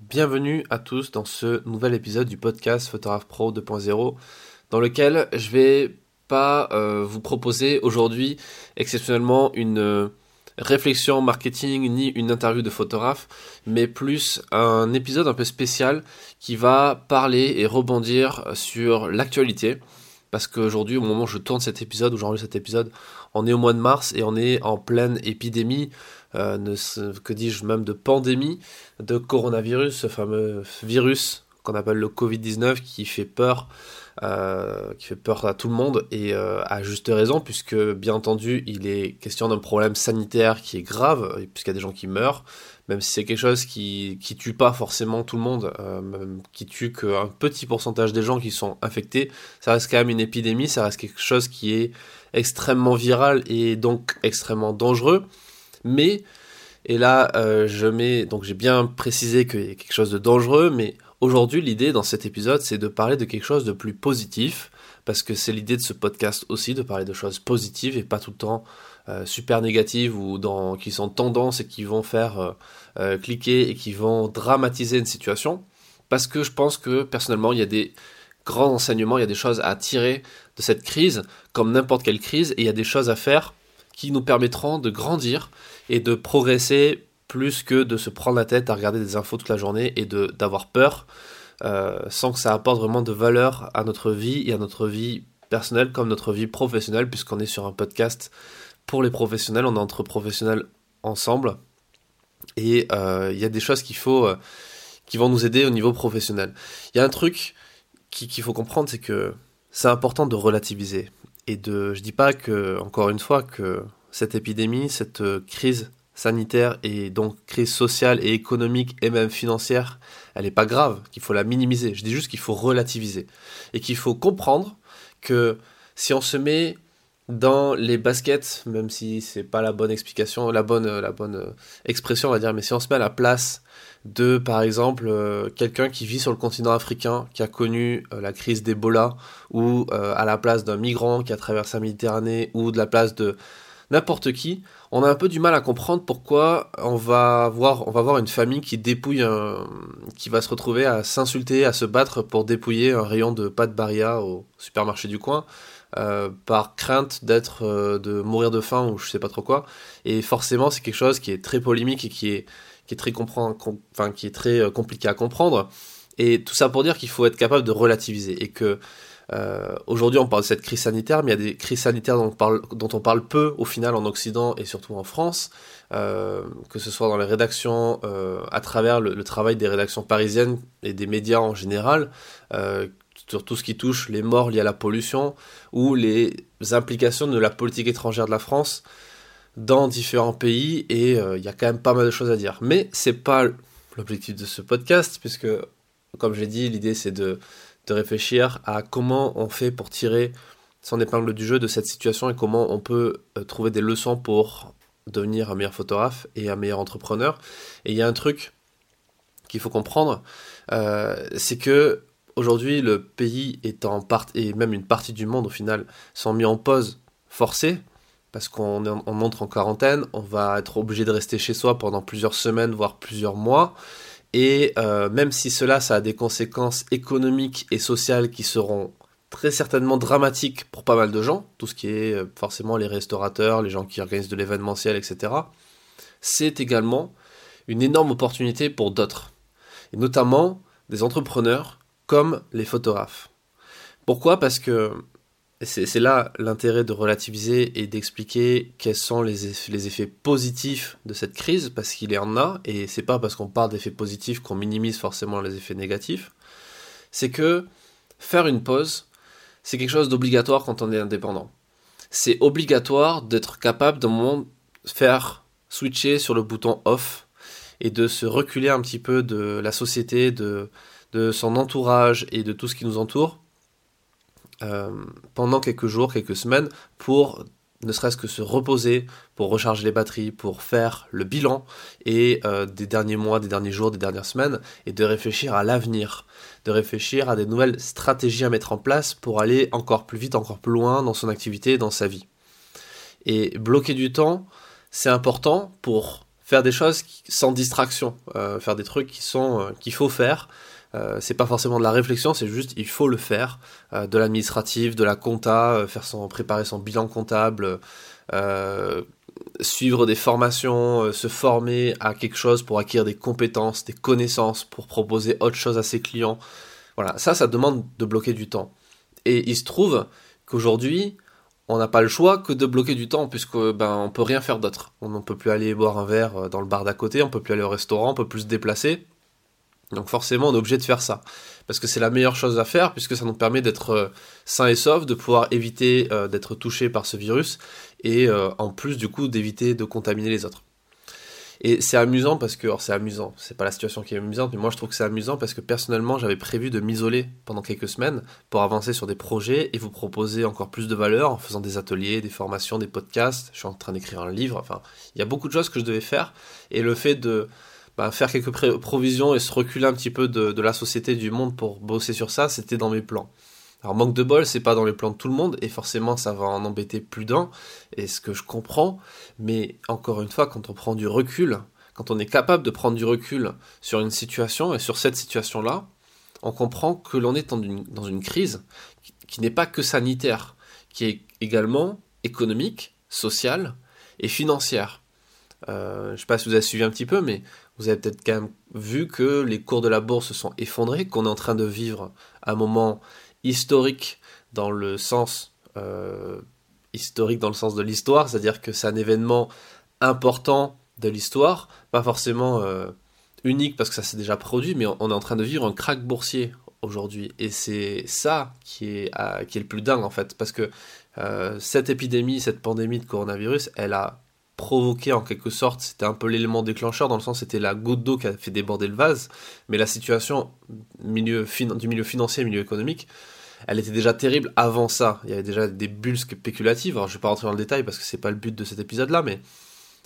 Bienvenue à tous dans ce nouvel épisode du podcast Photographe Pro 2.0 dans lequel je vais pas euh, vous proposer aujourd'hui exceptionnellement une euh, réflexion marketing ni une interview de photographe, mais plus un épisode un peu spécial qui va parler et rebondir sur l'actualité. Parce qu'aujourd'hui, au moment où je tourne cet épisode, où j'enregistre cet épisode, on est au mois de mars et on est en pleine épidémie, euh, que dis-je même de pandémie de coronavirus, ce fameux virus qu'on appelle le Covid-19 qui fait peur euh, qui fait peur à tout le monde et euh, à juste raison puisque bien entendu il est question d'un problème sanitaire qui est grave puisqu'il y a des gens qui meurent même si c'est quelque chose qui qui tue pas forcément tout le monde euh, qui tue qu'un petit pourcentage des gens qui sont infectés ça reste quand même une épidémie ça reste quelque chose qui est extrêmement viral et donc extrêmement dangereux. Mais et là je mets donc j'ai bien précisé qu'il y a quelque chose de dangereux mais Aujourd'hui, l'idée dans cet épisode, c'est de parler de quelque chose de plus positif, parce que c'est l'idée de ce podcast aussi, de parler de choses positives et pas tout le temps euh, super négatives ou qui sont tendances et qui vont faire euh, euh, cliquer et qui vont dramatiser une situation. Parce que je pense que personnellement, il y a des grands enseignements, il y a des choses à tirer de cette crise, comme n'importe quelle crise, et il y a des choses à faire qui nous permettront de grandir et de progresser plus que de se prendre la tête à regarder des infos toute la journée et d'avoir peur euh, sans que ça apporte vraiment de valeur à notre vie et à notre vie personnelle comme notre vie professionnelle puisqu'on est sur un podcast pour les professionnels, on est entre professionnels ensemble et euh, il y a des choses qu'il faut euh, qui vont nous aider au niveau professionnel. Il y a un truc qu'il faut comprendre, c'est que c'est important de relativiser et de, je dis pas que encore une fois que cette épidémie, cette crise sanitaire et donc crise sociale et économique et même financière, elle n'est pas grave, qu'il faut la minimiser. Je dis juste qu'il faut relativiser et qu'il faut comprendre que si on se met dans les baskets, même si c'est pas la bonne explication, la bonne, la bonne expression, on va dire, mais si on se met à la place de, par exemple, euh, quelqu'un qui vit sur le continent africain, qui a connu euh, la crise d'Ebola, ou euh, à la place d'un migrant qui a traversé la Méditerranée, ou de la place de n'importe qui, on a un peu du mal à comprendre pourquoi on va voir, on va voir une famille qui dépouille un, qui va se retrouver à s'insulter, à se battre pour dépouiller un rayon de pâtes Baria au supermarché du coin, euh, par crainte d'être, euh, de mourir de faim ou je sais pas trop quoi. Et forcément, c'est quelque chose qui est très polémique et qui est, qui est très enfin, qui est très euh, compliqué à comprendre. Et tout ça pour dire qu'il faut être capable de relativiser et que euh, Aujourd'hui, on parle de cette crise sanitaire, mais il y a des crises sanitaires dont on parle, dont on parle peu au final en Occident et surtout en France, euh, que ce soit dans les rédactions, euh, à travers le, travail des rédactions parisiennes et des médias en général, sur tout ce qui touche les morts liés à la pollution ou les implications de la politique étrangère de la France dans différents pays et il y a quand même pas mal de choses à dire. Mais c'est pas l'objectif de ce podcast puisque, comme j'ai dit, l'idée c'est de de réfléchir à comment on fait pour tirer son épingle du jeu de cette situation et comment on peut euh, trouver des leçons pour devenir un meilleur photographe et un meilleur entrepreneur. Et il y a un truc qu'il faut comprendre, euh, c'est que aujourd'hui le pays est en partie et même une partie du monde au final sont mis en pause forcée parce qu'on on montre en quarantaine, on va être obligé de rester chez soi pendant plusieurs semaines voire plusieurs mois et euh, même si cela, ça a des conséquences économiques et sociales qui seront très certainement dramatiques pour pas mal de gens, tout ce qui est euh, forcément les restaurateurs, les gens qui organisent de l'événementiel, etc., c'est également une énorme opportunité pour d'autres, et notamment des entrepreneurs comme les photographes. Pourquoi? Parce que c'est là l'intérêt de relativiser et d'expliquer quels sont les, effets, positifs de cette crise, parce qu'il y en a, et c'est pas parce qu'on parle d'effets positifs qu'on minimise forcément les effets négatifs. C'est que faire une pause, c'est quelque chose d'obligatoire quand on est indépendant. C'est obligatoire d'être capable d'un moment faire switcher sur le bouton off et de se reculer un petit peu de la société, de, son entourage et de tout ce qui nous entoure pendant quelques jours, quelques semaines, pour ne serait-ce que se reposer, pour recharger les batteries, pour faire le bilan et euh, des derniers mois, des derniers jours, des dernières semaines, et de réfléchir à l'avenir, de réfléchir à des nouvelles stratégies à mettre en place pour aller encore plus vite, encore plus loin dans son activité, dans sa vie. Et bloquer du temps, c'est important pour faire des choses sans distraction, euh, faire des trucs qui sont euh, qu'il faut faire. Euh, c'est pas forcément de la réflexion, c'est juste il faut le faire, de l'administratif, de la compta, faire son préparer son bilan comptable, suivre des formations, se former à quelque chose pour acquérir des compétences, des connaissances, pour proposer autre chose à ses clients. Voilà, ça, ça demande de bloquer du temps. Et il se trouve qu'aujourd'hui, on n'a pas le choix que de bloquer du temps puisque ben on peut rien faire d'autre. On ne peut plus aller boire un verre euh, dans le bar d'à côté, on peut plus aller au restaurant, on peut plus se déplacer. Donc forcément, on est obligé de faire ça parce que c'est la meilleure chose à faire puisque ça nous permet d'être euh, sain et sauf, de pouvoir éviter euh, d'être touché par ce virus et en plus du coup d'éviter de contaminer les autres. Et c'est amusant parce que, alors c'est amusant, c'est pas la situation qui est amusante, mais moi je trouve que c'est amusant parce que personnellement j'avais prévu de m'isoler pendant quelques semaines pour avancer sur des projets et vous proposer encore plus de valeur en faisant des ateliers, des formations, des podcasts. Je suis en train d'écrire un livre, enfin, il y a beaucoup de choses que je devais faire et le fait de bah, faire quelques provisions et se reculer un petit peu de, la société, du monde pour bosser sur ça, c'était dans mes plans. Alors manque de bol, c'est pas dans les plans de tout le monde et forcément ça va en embêter plus d'un et ce que je comprends, mais encore une fois quand on prend du recul, quand on est capable de prendre du recul sur une situation et sur cette situation-là, on comprend que l'on est dans une, dans une crise qui, n'est pas que sanitaire, qui est également économique, sociale et financière. Euh, je ne sais pas si vous avez suivi un petit peu, mais vous avez peut-être quand même vu que les cours de la bourse se sont effondrés, qu'on est en train de vivre un moment historique dans le sens euh, historique dans le sens de l'histoire, c'est-à-dire que c'est un événement important de l'histoire, pas forcément euh, unique parce que ça s'est déjà produit, mais on est en train de vivre un crack boursier aujourd'hui. Et c'est ça qui est, qui est le plus dingue en fait, parce que euh, cette épidémie, cette pandémie de coronavirus, elle a provoqué en quelque sorte, c'était un peu l'élément déclencheur dans le sens c'était la goutte d'eau qui a fait déborder le vase, mais la situation milieu du milieu financier milieu économique, elle était déjà terrible avant ça. Il y avait déjà des bulles spéculatives. Alors je vais pas rentrer dans le détail parce que c'est pas le but de cet épisode là, mais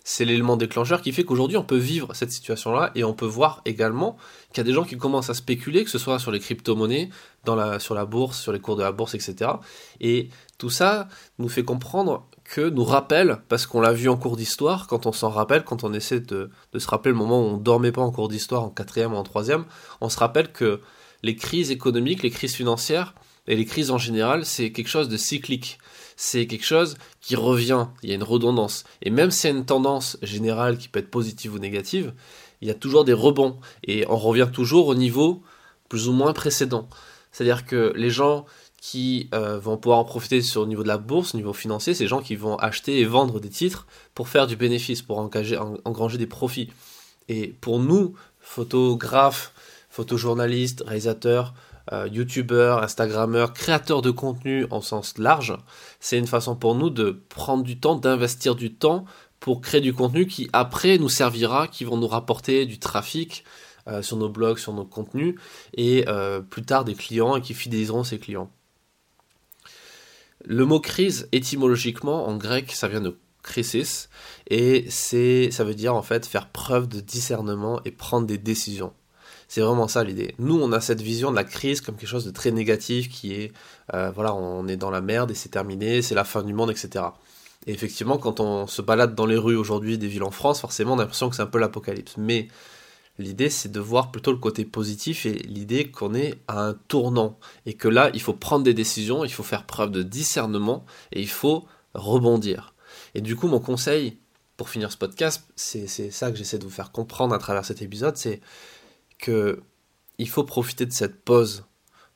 c'est l'élément déclencheur qui fait qu'aujourd'hui on peut vivre cette situation-là et on peut voir également qu'il y a des gens qui commencent à spéculer, que ce soit sur les crypto-monnaies, dans la, sur la bourse, sur les cours de la bourse, etc. Et tout ça nous fait comprendre que nous rappelle, parce qu'on l'a vu en cours d'histoire, quand on s'en rappelle, quand on essaie de, se rappeler le moment où on dormait pas en cours d'histoire en quatrième ou en troisième, on se rappelle que les crises économiques, les crises financières et les crises en général, c'est quelque chose de cyclique c'est quelque chose qui revient, il y a une redondance. Et même s'il y a une tendance générale qui peut être positive ou négative, il y a toujours des rebonds. Et on revient toujours au niveau plus ou moins précédent. C'est-à-dire que les gens qui euh, vont pouvoir en profiter sur le niveau de la bourse, au niveau financier, c'est les gens qui vont acheter et vendre des titres pour faire du bénéfice, pour engranger des profits. Et pour nous, photographes, photojournalistes, réalisateurs, euh, youtubeurs, instagrammeurs, créateurs de contenu en sens large, c'est une façon pour nous de prendre du temps, d'investir du temps pour créer du contenu qui après nous servira, qui vont nous rapporter du trafic euh, sur nos blogs, sur nos contenus, et euh, plus tard des clients et qui fidéliseront ces clients. Le mot crise, étymologiquement, en grec, ça vient de crisis, et c'est, ça veut dire en fait faire preuve de discernement et prendre des décisions. C'est vraiment ça l'idée. Nous, on a cette vision de la crise comme quelque chose de très négatif qui est, euh, voilà, on est dans la merde et c'est terminé, c'est la fin du monde, etc. Et effectivement, quand on se balade dans les rues aujourd'hui des villes en France, forcément, on a l'impression que c'est un peu l'apocalypse. Mais l'idée, c'est de voir plutôt le côté positif et l'idée qu'on est à un tournant et que là, il faut prendre des décisions, il faut faire preuve de discernement et il faut rebondir. Et du coup, mon conseil pour finir ce podcast, c'est ça que j'essaie de vous faire comprendre à travers cet épisode, c'est que il faut profiter de cette pause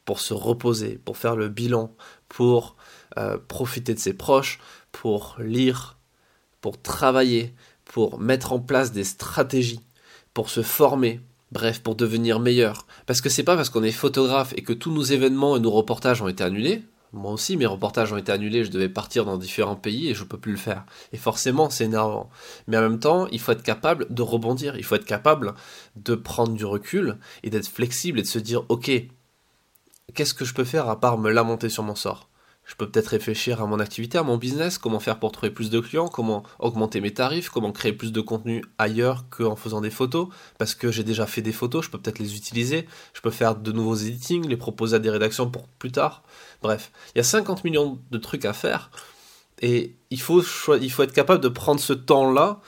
pour se reposer, pour faire le bilan, pour euh, profiter de ses proches, pour lire, pour travailler, pour mettre en place des stratégies, pour se former, bref, pour devenir meilleur. Parce que c'est pas parce qu'on est photographe et que tous nos événements et nos reportages ont été annulés, moi aussi, mes reportages ont été annulés, je devais partir dans différents pays et je peux plus le faire. Et forcément, c'est énervant. Mais en même temps, il faut être capable de rebondir, il faut être capable de prendre du recul et d'être flexible et de se dire, ok, qu'est-ce que je peux faire à part me lamenter sur mon sort? Je peux peut-être réfléchir à mon activité, à mon business, comment faire pour trouver plus de clients, comment augmenter mes tarifs, comment créer plus de contenu ailleurs qu'en faisant des photos, parce que j'ai déjà fait des photos, je peux peut-être les utiliser, je peux faire de nouveaux editing, les proposer à des rédactions pour plus tard. Bref, il y a 50 millions de trucs à faire, et il faut, il faut être capable de prendre ce temps-là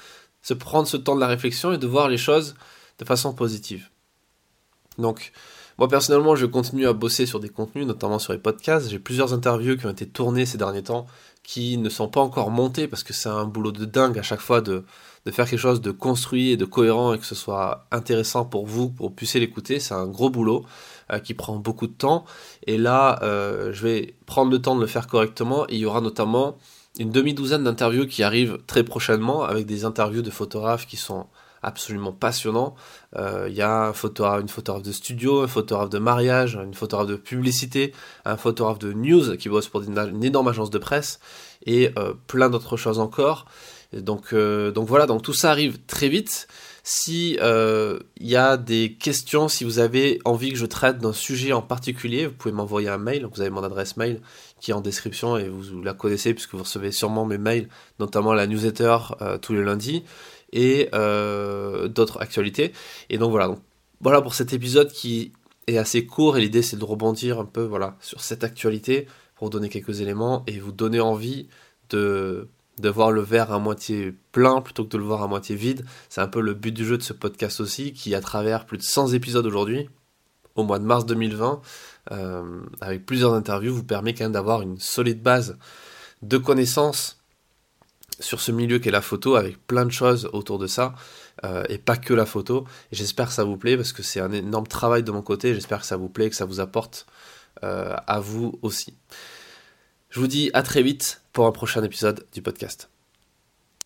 se prendre ce temps de la réflexion et de voir les choses de façon positive. Donc, moi personnellement, je continue à bosser sur des contenus, notamment sur les podcasts. J'ai plusieurs interviews qui ont été tournées ces derniers temps, qui ne sont pas encore montées parce que c'est un boulot de dingue à chaque fois de, faire quelque chose de construit et de cohérent et que ce soit intéressant pour vous, pour puissiez l'écouter. C'est un gros boulot euh, qui prend beaucoup de temps. Et là, euh, je vais prendre le temps de le faire correctement. Il y aura notamment une demi-douzaine d'interviews qui arrivent très prochainement avec des interviews de photographes qui sont absolument passionnants. Euh, il y a un photographe, une photographe de studio, un photographe de mariage, une photographe de publicité, un photographe de news qui bosse pour une, énorme agence de presse et euh, plein d'autres choses encore. donc, euh, donc voilà, donc tout ça arrive très vite. Si il y a des questions, si vous avez envie que je traite d'un sujet en particulier, vous pouvez m'envoyer un mail. Vous avez mon adresse mail qui est en description et vous, la connaissez puisque vous recevez sûrement mes mails, notamment la newsletter tous les lundis et euh, d'autres actualités. Et donc voilà, donc, voilà pour cet épisode qui est assez court et l'idée c'est de rebondir un peu voilà sur cette actualité pour vous donner quelques éléments et vous donner envie de de voir le verre à moitié plein plutôt que de le voir à moitié vide. C'est un peu le but du jeu de ce podcast aussi, qui à travers plus de 100 épisodes aujourd'hui, au mois de mars 2020, euh, avec plusieurs interviews, vous permet quand même d'avoir une solide base de connaissances sur ce milieu qu'est la photo avec plein de choses autour de ça euh, et pas que la photo. J'espère que ça vous plaît parce que c'est un énorme travail de mon côté. J'espère que ça vous plaît, que ça vous apporte euh, à vous aussi. Je vous dis à très vite pour un prochain épisode du podcast.